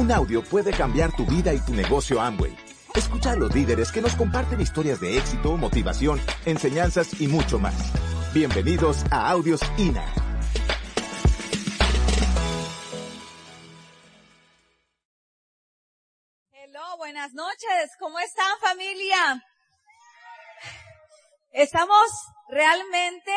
Un audio puede cambiar tu vida y tu negocio Amway. Escucha a los líderes que nos comparten historias de éxito, motivación, enseñanzas y mucho más. Bienvenidos a Audios INA. Hello, buenas noches. ¿Cómo están familia? Estamos realmente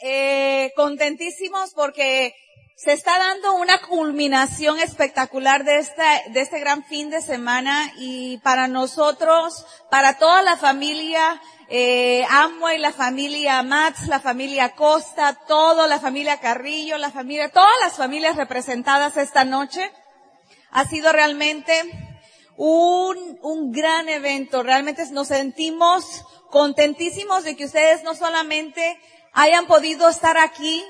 eh, contentísimos porque se está dando una culminación espectacular de este, de este gran fin de semana y para nosotros, para toda la familia eh, Amway, la familia Mats, la familia Costa, toda la familia Carrillo, la familia, todas las familias representadas esta noche, ha sido realmente un, un gran evento. Realmente nos sentimos contentísimos de que ustedes no solamente hayan podido estar aquí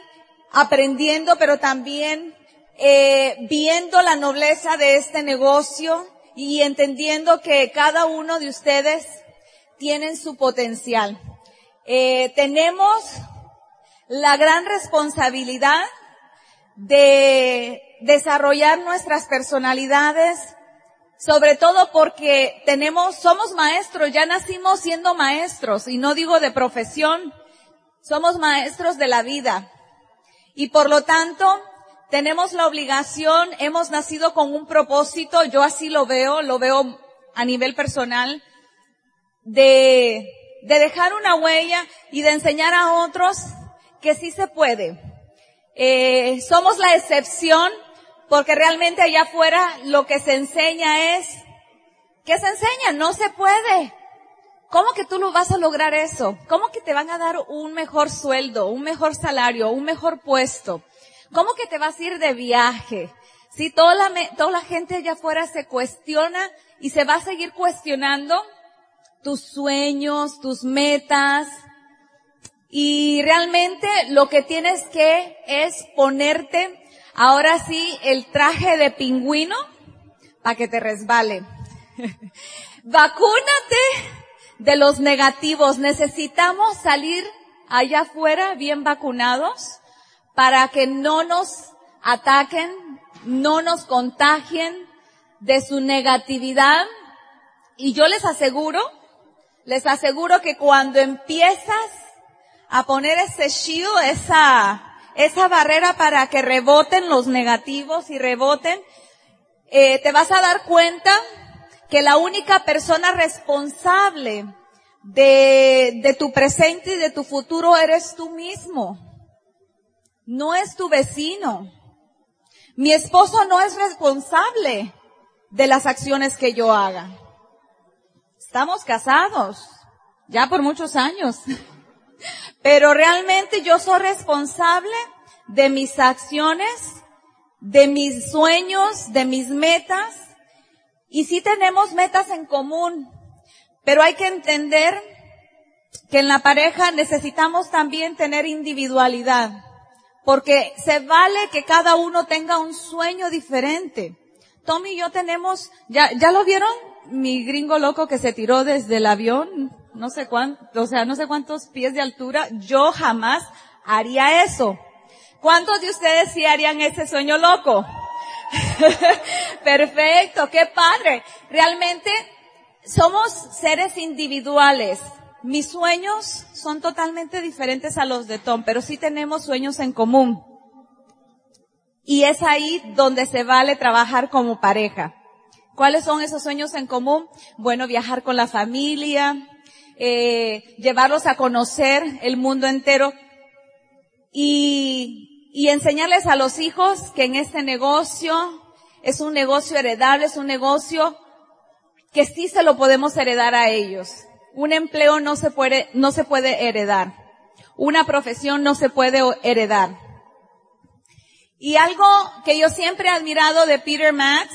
aprendiendo, pero también eh, viendo la nobleza de este negocio y entendiendo que cada uno de ustedes tienen su potencial. Eh, tenemos la gran responsabilidad de desarrollar nuestras personalidades, sobre todo porque tenemos, somos maestros, ya nacimos siendo maestros, y no digo de profesión, somos maestros de la vida. Y por lo tanto, tenemos la obligación, hemos nacido con un propósito, yo así lo veo, lo veo a nivel personal, de, de dejar una huella y de enseñar a otros que sí se puede. Eh, somos la excepción porque realmente allá afuera lo que se enseña es, ¿qué se enseña? No se puede. ¿Cómo que tú lo vas a lograr eso? ¿Cómo que te van a dar un mejor sueldo, un mejor salario, un mejor puesto? ¿Cómo que te vas a ir de viaje? Si toda la, toda la gente allá afuera se cuestiona y se va a seguir cuestionando tus sueños, tus metas, y realmente lo que tienes que es ponerte ahora sí el traje de pingüino para que te resbale. Vacúnate de los negativos. Necesitamos salir allá afuera bien vacunados para que no nos ataquen, no nos contagien de su negatividad. Y yo les aseguro, les aseguro que cuando empiezas a poner ese shield, esa, esa barrera para que reboten los negativos y reboten, eh, te vas a dar cuenta que la única persona responsable de, de tu presente y de tu futuro eres tú mismo. No es tu vecino. Mi esposo no es responsable de las acciones que yo haga. Estamos casados, ya por muchos años. Pero realmente yo soy responsable de mis acciones, de mis sueños, de mis metas y sí tenemos metas en común, pero hay que entender que en la pareja necesitamos también tener individualidad, porque se vale que cada uno tenga un sueño diferente. Tommy y yo tenemos, ya, ya lo vieron, mi gringo loco que se tiró desde el avión, no sé cuánto, o sea, no sé cuántos pies de altura, yo jamás haría eso. ¿Cuántos de ustedes sí harían ese sueño loco? Perfecto, qué padre. Realmente somos seres individuales. Mis sueños son totalmente diferentes a los de Tom, pero sí tenemos sueños en común. Y es ahí donde se vale trabajar como pareja. ¿Cuáles son esos sueños en común? Bueno, viajar con la familia, eh, llevarlos a conocer el mundo entero y y enseñarles a los hijos que en este negocio es un negocio heredable, es un negocio que sí se lo podemos heredar a ellos. Un empleo no se puede, no se puede heredar. Una profesión no se puede heredar. Y algo que yo siempre he admirado de Peter Max,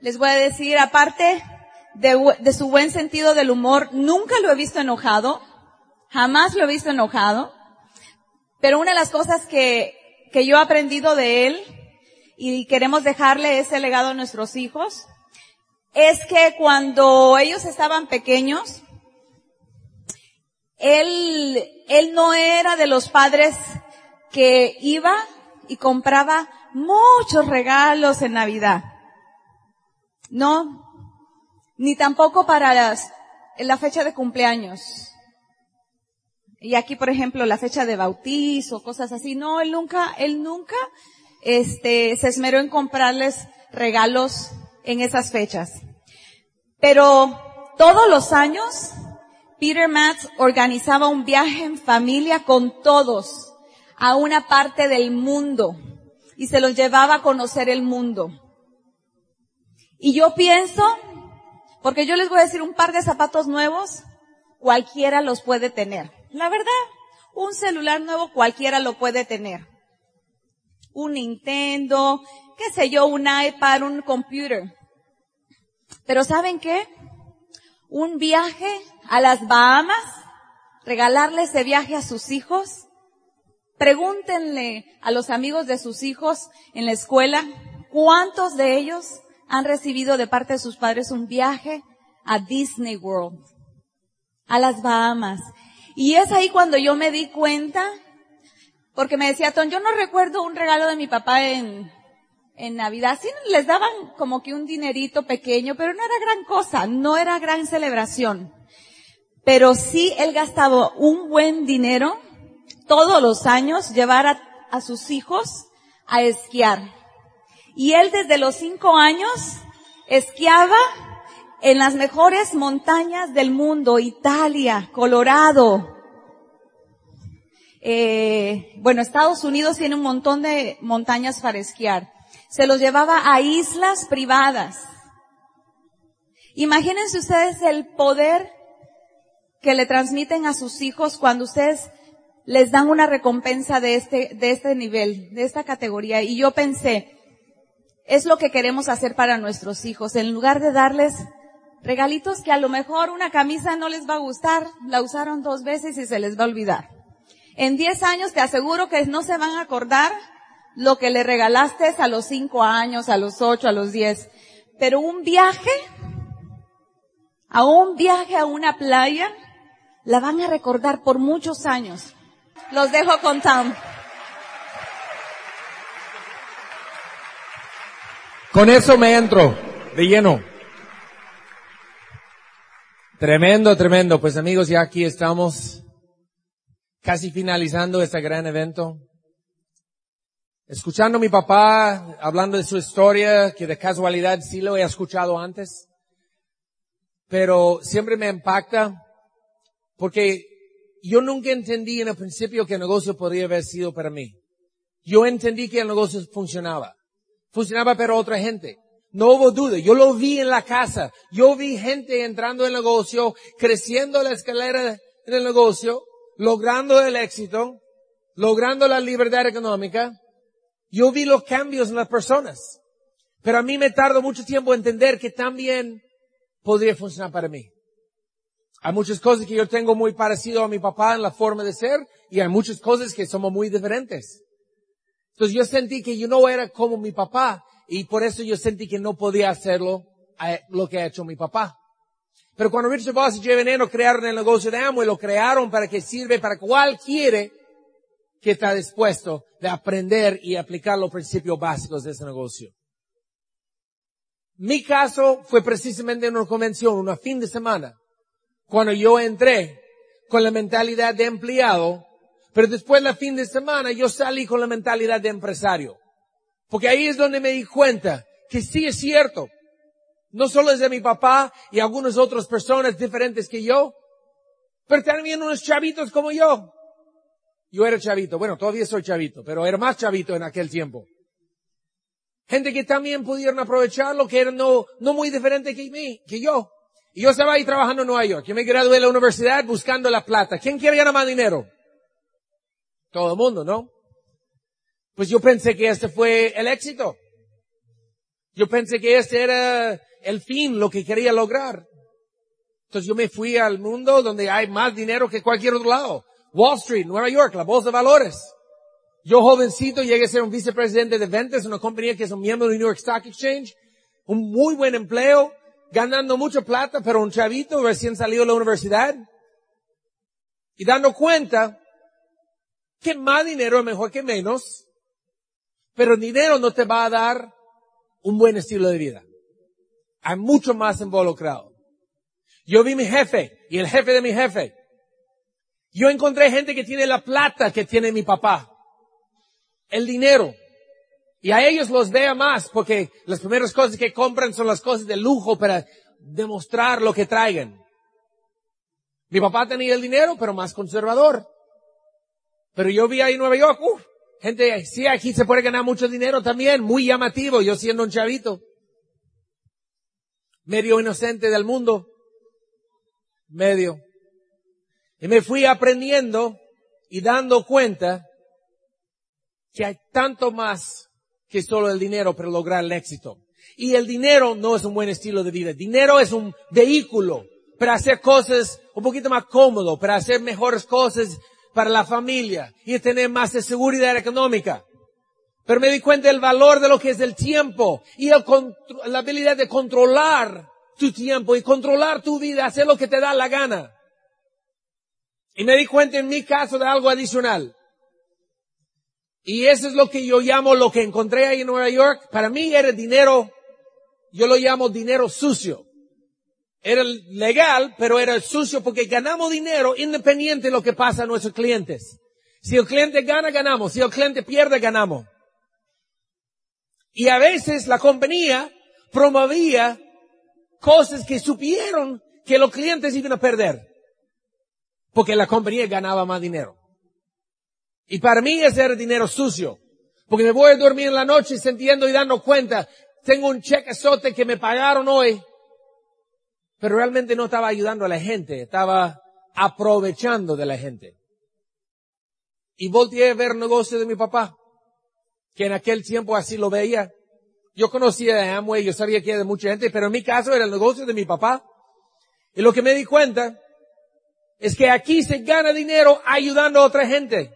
les voy a decir, aparte de, de su buen sentido del humor, nunca lo he visto enojado, jamás lo he visto enojado, pero una de las cosas que que yo he aprendido de él y queremos dejarle ese legado a nuestros hijos, es que cuando ellos estaban pequeños, él, él no era de los padres que iba y compraba muchos regalos en Navidad. No, ni tampoco para las, la fecha de cumpleaños. Y aquí, por ejemplo, la fecha de bautizo, cosas así. No, él nunca, él nunca, este, se esmeró en comprarles regalos en esas fechas. Pero todos los años, Peter Matz organizaba un viaje en familia con todos a una parte del mundo y se los llevaba a conocer el mundo. Y yo pienso, porque yo les voy a decir un par de zapatos nuevos, cualquiera los puede tener. La verdad, un celular nuevo cualquiera lo puede tener. Un Nintendo, qué sé yo, un iPad, un computer. Pero ¿saben qué? Un viaje a las Bahamas, regalarle ese viaje a sus hijos. Pregúntenle a los amigos de sus hijos en la escuela cuántos de ellos han recibido de parte de sus padres un viaje a Disney World, a las Bahamas. Y es ahí cuando yo me di cuenta, porque me decía Tom, yo no recuerdo un regalo de mi papá en, en Navidad. Sí les daban como que un dinerito pequeño, pero no era gran cosa, no era gran celebración. Pero sí él gastaba un buen dinero todos los años llevar a, a sus hijos a esquiar. Y él desde los cinco años esquiaba en las mejores montañas del mundo, Italia, Colorado. Eh, bueno, Estados Unidos tiene un montón de montañas para esquiar. Se los llevaba a islas privadas. Imagínense ustedes el poder que le transmiten a sus hijos cuando ustedes les dan una recompensa de este, de este nivel, de esta categoría. Y yo pensé, es lo que queremos hacer para nuestros hijos. En lugar de darles regalitos que a lo mejor una camisa no les va a gustar, la usaron dos veces y se les va a olvidar. En diez años te aseguro que no se van a acordar lo que le regalaste a los cinco años, a los ocho, a los diez. Pero un viaje, a un viaje a una playa, la van a recordar por muchos años. Los dejo con Tom. Con eso me entro de lleno. Tremendo, tremendo. Pues amigos, ya aquí estamos casi finalizando este gran evento. Escuchando a mi papá hablando de su historia, que de casualidad sí lo he escuchado antes, pero siempre me impacta porque yo nunca entendí en el principio que el negocio podría haber sido para mí. Yo entendí que el negocio funcionaba funcionaba para otra gente. No hubo duda. Yo lo vi en la casa. Yo vi gente entrando en el negocio, creciendo la escalera en el negocio, logrando el éxito, logrando la libertad económica. Yo vi los cambios en las personas. Pero a mí me tardó mucho tiempo entender que también podría funcionar para mí. Hay muchas cosas que yo tengo muy parecido a mi papá en la forma de ser y hay muchas cosas que somos muy diferentes. Entonces yo sentí que yo no era como mi papá y por eso yo sentí que no podía hacerlo eh, lo que ha hecho mi papá. Pero cuando Richard Voss y Jay Veneno crearon el negocio de Amway, lo crearon para que sirve para cualquiera que está dispuesto de aprender y aplicar los principios básicos de ese negocio. Mi caso fue precisamente en una convención, una fin de semana, cuando yo entré con la mentalidad de empleado pero después la fin de semana yo salí con la mentalidad de empresario. Porque ahí es donde me di cuenta que sí es cierto. No solo es de mi papá y algunas otras personas diferentes que yo, pero también unos chavitos como yo. Yo era chavito, bueno, todavía soy chavito, pero era más chavito en aquel tiempo. Gente que también pudieron aprovecharlo, que eran no, muy diferente que mí, que yo. Y yo estaba ahí trabajando en Nueva York. Yo me gradué de la universidad buscando la plata. ¿Quién quiere ganar más dinero? Todo el mundo, ¿no? Pues yo pensé que este fue el éxito. Yo pensé que este era el fin, lo que quería lograr. Entonces yo me fui al mundo donde hay más dinero que cualquier otro lado. Wall Street, Nueva York, la bolsa de valores. Yo jovencito llegué a ser un vicepresidente de ventas en una compañía que es un miembro del New York Stock Exchange. Un muy buen empleo, ganando mucha plata, pero un chavito recién salido de la universidad. Y dando cuenta que más dinero es mejor que menos, pero dinero no te va a dar un buen estilo de vida. Hay mucho más involucrado. Yo vi mi jefe y el jefe de mi jefe. Yo encontré gente que tiene la plata que tiene mi papá. El dinero. Y a ellos los vea más porque las primeras cosas que compran son las cosas de lujo para demostrar lo que traigan. Mi papá tenía el dinero, pero más conservador. Pero yo vi ahí en Nueva York, uff, gente, sí, aquí se puede ganar mucho dinero también, muy llamativo, yo siendo un chavito. Medio inocente del mundo. Medio. Y me fui aprendiendo y dando cuenta que hay tanto más que solo el dinero para lograr el éxito. Y el dinero no es un buen estilo de vida. Dinero es un vehículo para hacer cosas un poquito más cómodo, para hacer mejores cosas para la familia y tener más de seguridad económica. Pero me di cuenta del valor de lo que es el tiempo y la habilidad de controlar tu tiempo y controlar tu vida, hacer lo que te da la gana. Y me di cuenta en mi caso de algo adicional. Y eso es lo que yo llamo lo que encontré ahí en Nueva York. Para mí era dinero, yo lo llamo dinero sucio. Era legal, pero era sucio porque ganamos dinero independiente de lo que pasa a nuestros clientes. Si el cliente gana, ganamos. Si el cliente pierde, ganamos. Y a veces la compañía promovía cosas que supieron que los clientes iban a perder. Porque la compañía ganaba más dinero. Y para mí ese era dinero sucio. Porque me voy a dormir en la noche sintiendo y dando cuenta, tengo un cheque sote que me pagaron hoy pero realmente no estaba ayudando a la gente, estaba aprovechando de la gente. Y volteé a ver el negocio de mi papá, que en aquel tiempo así lo veía. Yo conocía a Amway, yo sabía que era de mucha gente, pero en mi caso era el negocio de mi papá. Y lo que me di cuenta es que aquí se gana dinero ayudando a otra gente.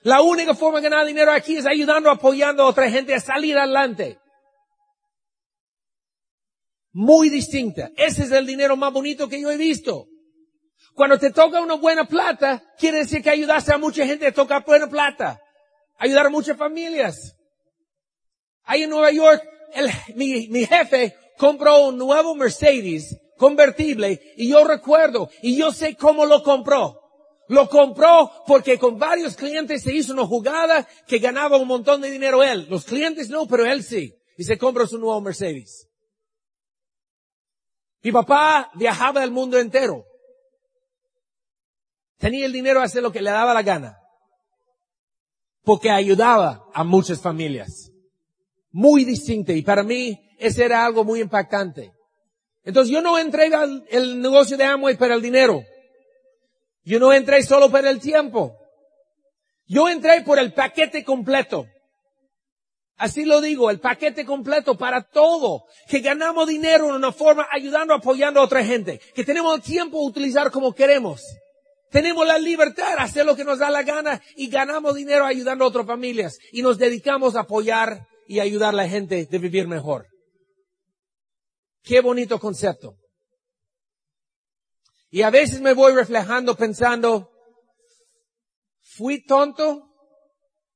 La única forma de ganar dinero aquí es ayudando, apoyando a otra gente a salir adelante muy distinta. Ese es el dinero más bonito que yo he visto. Cuando te toca una buena plata, quiere decir que ayudaste a mucha gente a tocar buena plata. Ayudar a muchas familias. Ahí en Nueva York, mi, mi jefe compró un nuevo Mercedes convertible y yo recuerdo y yo sé cómo lo compró. Lo compró porque con varios clientes se hizo una jugada que ganaba un montón de dinero él. Los clientes no, pero él sí. Y se compró su nuevo Mercedes. Mi papá viajaba del mundo entero. Tenía el dinero a hacer lo que le daba la gana. Porque ayudaba a muchas familias. Muy distinto. Y para mí, ese era algo muy impactante. Entonces yo no entré al el negocio de Amway para el dinero. Yo no entré solo para el tiempo. Yo entré por el paquete completo. Así lo digo, el paquete completo para todo. Que ganamos dinero en una forma ayudando, apoyando a otra gente. Que tenemos el tiempo de utilizar como queremos. Tenemos la libertad de hacer lo que nos da la gana y ganamos dinero ayudando a otras familias. Y nos dedicamos a apoyar y ayudar a la gente de vivir mejor. Qué bonito concepto. Y a veces me voy reflejando pensando, ¿fui tonto?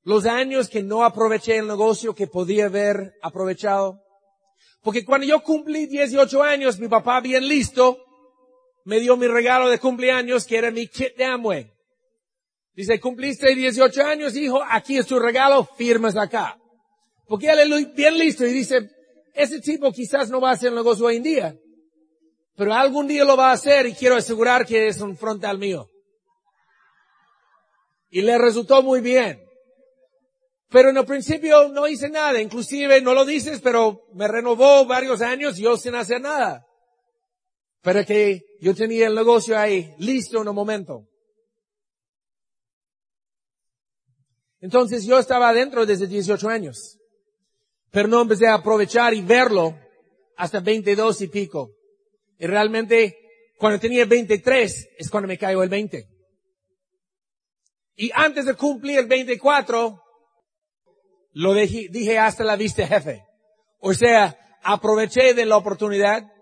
Los años que no aproveché el negocio que podía haber aprovechado. Porque cuando yo cumplí 18 años, mi papá bien listo, me dio mi regalo de cumpleaños que era mi kit de Amway. Dice, cumpliste 18 años, hijo, aquí es tu regalo, firmas acá. Porque él es bien listo y dice, ese tipo quizás no va a hacer el negocio hoy en día, pero algún día lo va a hacer y quiero asegurar que es un frontal mío. Y le resultó muy bien. Pero en el principio no hice nada, inclusive no lo dices, pero me renovó varios años yo sin hacer nada. Pero que yo tenía el negocio ahí listo en un momento. Entonces yo estaba adentro desde 18 años, pero no empecé a aprovechar y verlo hasta 22 y pico. Y realmente cuando tenía 23 es cuando me cayó el 20. Y antes de cumplir el 24, lo dije, dije hasta la vista jefe. O sea, aproveché de la oportunidad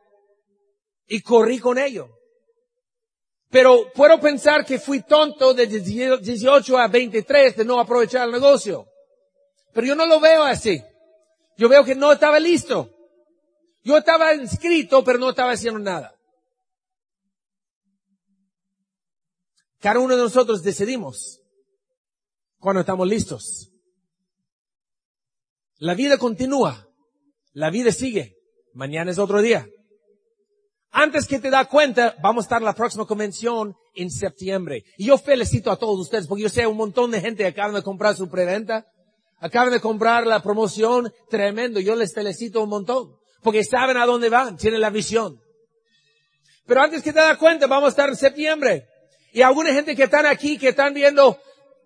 y corrí con ello. Pero puedo pensar que fui tonto de 18 a 23 de no aprovechar el negocio. Pero yo no lo veo así. Yo veo que no estaba listo. Yo estaba inscrito, pero no estaba haciendo nada. Cada uno de nosotros decidimos cuando estamos listos. La vida continúa. La vida sigue. Mañana es otro día. Antes que te da cuenta, vamos a estar en la próxima convención en septiembre. Y yo felicito a todos ustedes porque yo sé un montón de gente acaban de comprar su preventa. Acaban de comprar la promoción. Tremendo. Yo les felicito un montón. Porque saben a dónde van. Tienen la visión. Pero antes que te da cuenta, vamos a estar en septiembre. Y alguna gente que están aquí, que están viendo,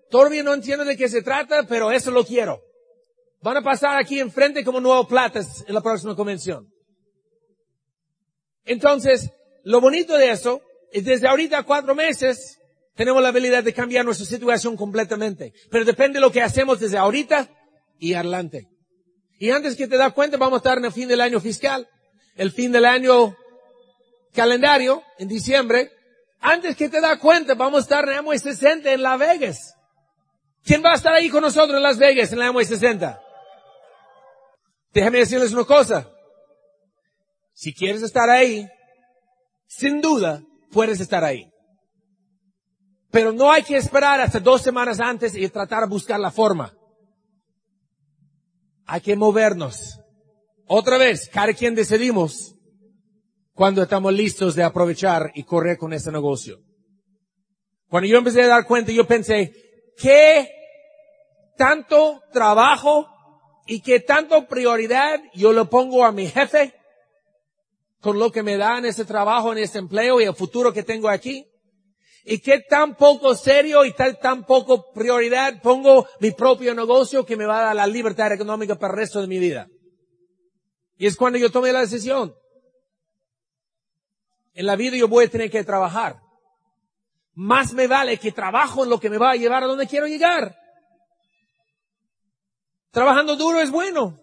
todavía no entiendo de qué se trata, pero eso lo quiero. Van a pasar aquí enfrente como nuevos platas en la próxima convención. Entonces, lo bonito de eso es desde ahorita cuatro meses tenemos la habilidad de cambiar nuestra situación completamente. Pero depende de lo que hacemos desde ahorita y adelante. Y antes que te das cuenta, vamos a estar en el fin del año fiscal, el fin del año calendario, en diciembre. Antes que te das cuenta, vamos a estar en la 60 en Las Vegas. ¿Quién va a estar ahí con nosotros en Las Vegas en la m 60? Déjame decirles una cosa. Si quieres estar ahí, sin duda puedes estar ahí. Pero no hay que esperar hasta dos semanas antes y tratar de buscar la forma. Hay que movernos. Otra vez, cada quien decidimos cuando estamos listos de aprovechar y correr con ese negocio. Cuando yo empecé a dar cuenta, yo pensé, ¿qué tanto trabajo y qué tanto prioridad yo le pongo a mi jefe con lo que me da en ese trabajo, en ese empleo y el futuro que tengo aquí. Y qué tan poco serio y tan, tan poco prioridad pongo mi propio negocio que me va a dar la libertad económica para el resto de mi vida. Y es cuando yo tomé la decisión. En la vida yo voy a tener que trabajar. Más me vale que trabajo en lo que me va a llevar a donde quiero llegar. Trabajando duro es bueno.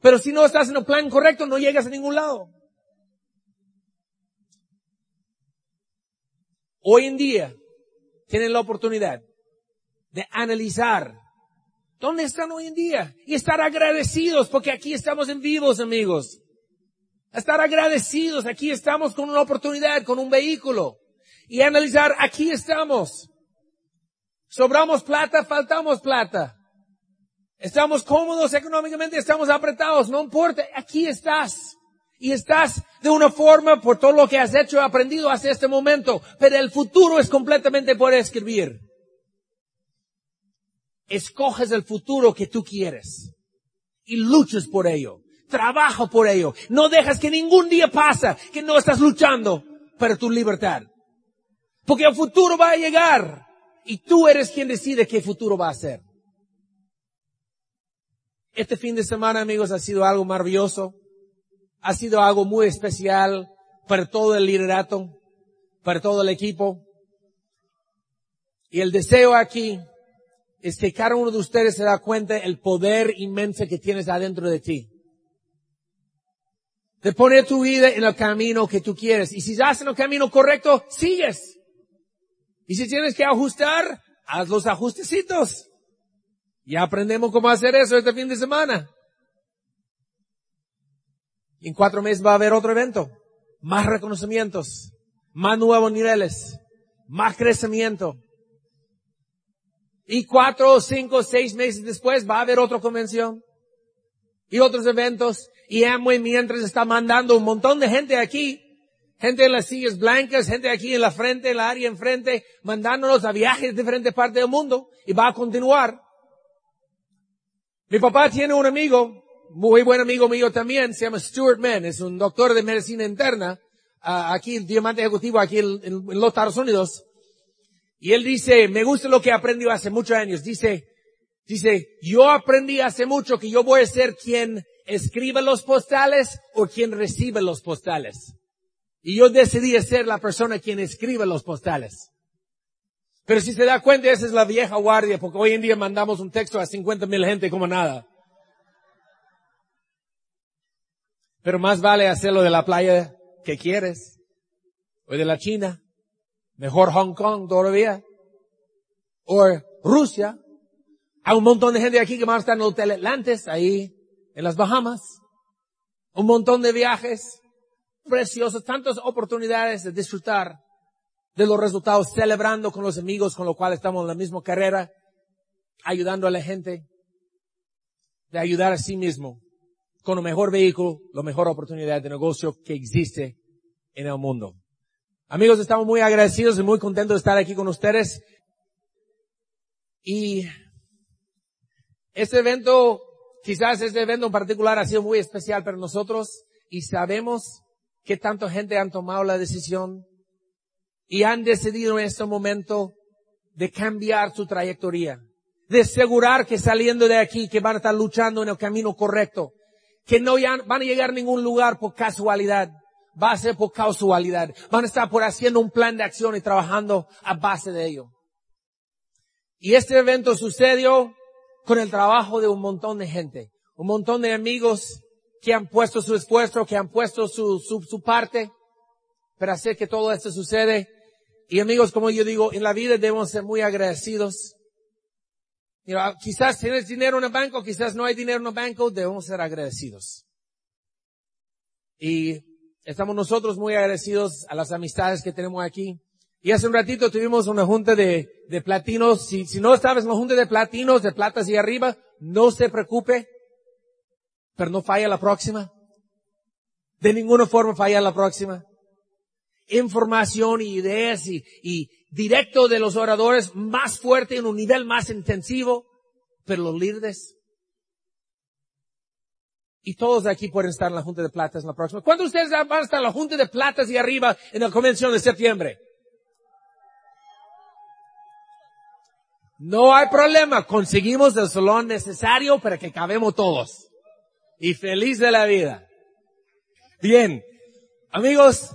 Pero si no estás en el plan correcto, no llegas a ningún lado. hoy en día tienen la oportunidad de analizar dónde están hoy en día y estar agradecidos porque aquí estamos en vivos, amigos. Estar agradecidos, aquí estamos con una oportunidad, con un vehículo y analizar, aquí estamos. Sobramos plata, faltamos plata. Estamos cómodos económicamente, estamos apretados, no importa, aquí estás y estás de una forma por todo lo que has hecho y aprendido hasta este momento, pero el futuro es completamente por escribir. Escoges el futuro que tú quieres y luches por ello. Trabaja por ello. No dejas que ningún día pasa que no estás luchando para tu libertad. Porque el futuro va a llegar y tú eres quien decide qué futuro va a ser. Este fin de semana, amigos, ha sido algo maravilloso ha sido algo muy especial para todo el liderato, para todo el equipo. Y el deseo aquí es que cada uno de ustedes se da cuenta el poder inmenso que tienes adentro de ti. De poner tu vida en el camino que tú quieres. Y si estás en el camino correcto, sigues. Y si tienes que ajustar, haz los ajustecitos. Ya aprendemos cómo hacer eso este fin de semana. En cuatro meses va a haber otro evento. Más reconocimientos. Más nuevos niveles. Más crecimiento. Y cuatro, cinco, seis meses después va a haber otra convención. Y otros eventos. Y Amway mientras está mandando un montón de gente aquí. Gente en las sillas blancas, gente aquí en la frente, en la área enfrente, mandándonos a viajes de diferentes partes del mundo. Y va a continuar. Mi papá tiene un amigo muy buen amigo mío también, se llama Stuart Mann, es un doctor de medicina interna, aquí, diamante ejecutivo aquí en, los Estados Unidos. Y él dice, me gusta lo que aprendió hace muchos años. Dice, dice, yo aprendí hace mucho que yo voy a ser quien escribe los postales o quien recibe los postales. Y yo decidí ser la persona quien escribe los postales. Pero si se da cuenta, esa es la vieja guardia, porque hoy en día mandamos un texto a 50 mil gente como nada. Pero más vale hacerlo de la playa que quieres. O de la China. Mejor Hong Kong todavía. O Rusia. Hay un montón de gente aquí que a estar en el Hotel Atlantis, ahí en las Bahamas. un montón de viajes preciosos, tantas oportunidades de disfrutar de los resultados, celebrando con los amigos con los cuales estamos en la misma carrera, ayudando a la gente, de ayudar a sí mismo con el mejor vehículo, la mejor oportunidad de negocio que existe en el mundo. Amigos, estamos muy agradecidos y muy contentos de estar aquí con ustedes. Y este evento, quizás este evento en particular ha sido muy especial para nosotros y sabemos que tanta gente han tomado la decisión y han decidido en este momento de cambiar su trayectoria, de asegurar que saliendo de aquí, que van a estar luchando en el camino correcto, que no van a llegar a ningún lugar por casualidad, va a ser por casualidad, van a estar por haciendo un plan de acción y trabajando a base de ello. Y este evento sucedió con el trabajo de un montón de gente, un montón de amigos que han puesto su esfuerzo, que han puesto su parte para hacer que todo esto sucede. Y amigos, como yo digo, en la vida debemos ser muy agradecidos. quizás tienes dinero en el banco, quizás no hay dinero en el banco, debemos ser agradecidos. Y estamos nosotros muy agradecidos a las amistades que tenemos aquí. Y hace un ratito tuvimos una junta de, platinos. Si, si no estabas en la junta de platinos, de platas y arriba, no se preocupe, pero no falla la próxima. De ninguna forma falla la próxima. Información y ideas y, y directo de los oradores más fuerte en un nivel más intensivo, pero los líderes y todos aquí pueden estar en la Junta de Platas en la próxima. ¿Cuántos de ustedes van a estar en la Junta de Platas y arriba en la convención de septiembre? No hay problema, conseguimos el salón necesario para que cabemos todos. Y feliz de la vida. Bien, amigos,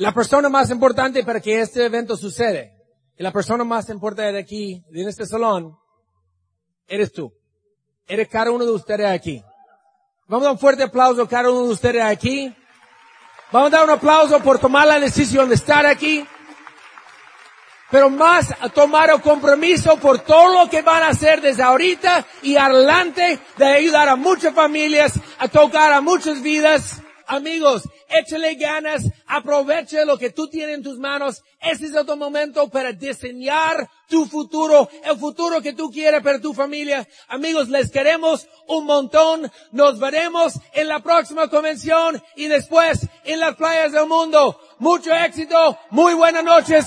la persona más importante para que este evento sucede, y la persona más importante de aquí, en este salón, eres tú. Eres cada uno de ustedes aquí. Vamos a dar un fuerte aplauso a cada uno de ustedes aquí. Vamos a dar un aplauso por tomar la decisión de estar aquí pero más a tomar el compromiso por todo lo que van a hacer desde ahorita y adelante de ayudar a muchas familias, a tocar a muchas vidas. Amigos, échale ganas, aproveche lo que tú tienes en tus manos. Este es otro momento para diseñar tu futuro, el futuro que tú quieres para tu familia. Amigos, les queremos un montón. Nos veremos en la próxima convención y después en las playas del mundo. Mucho éxito, muy buenas noches.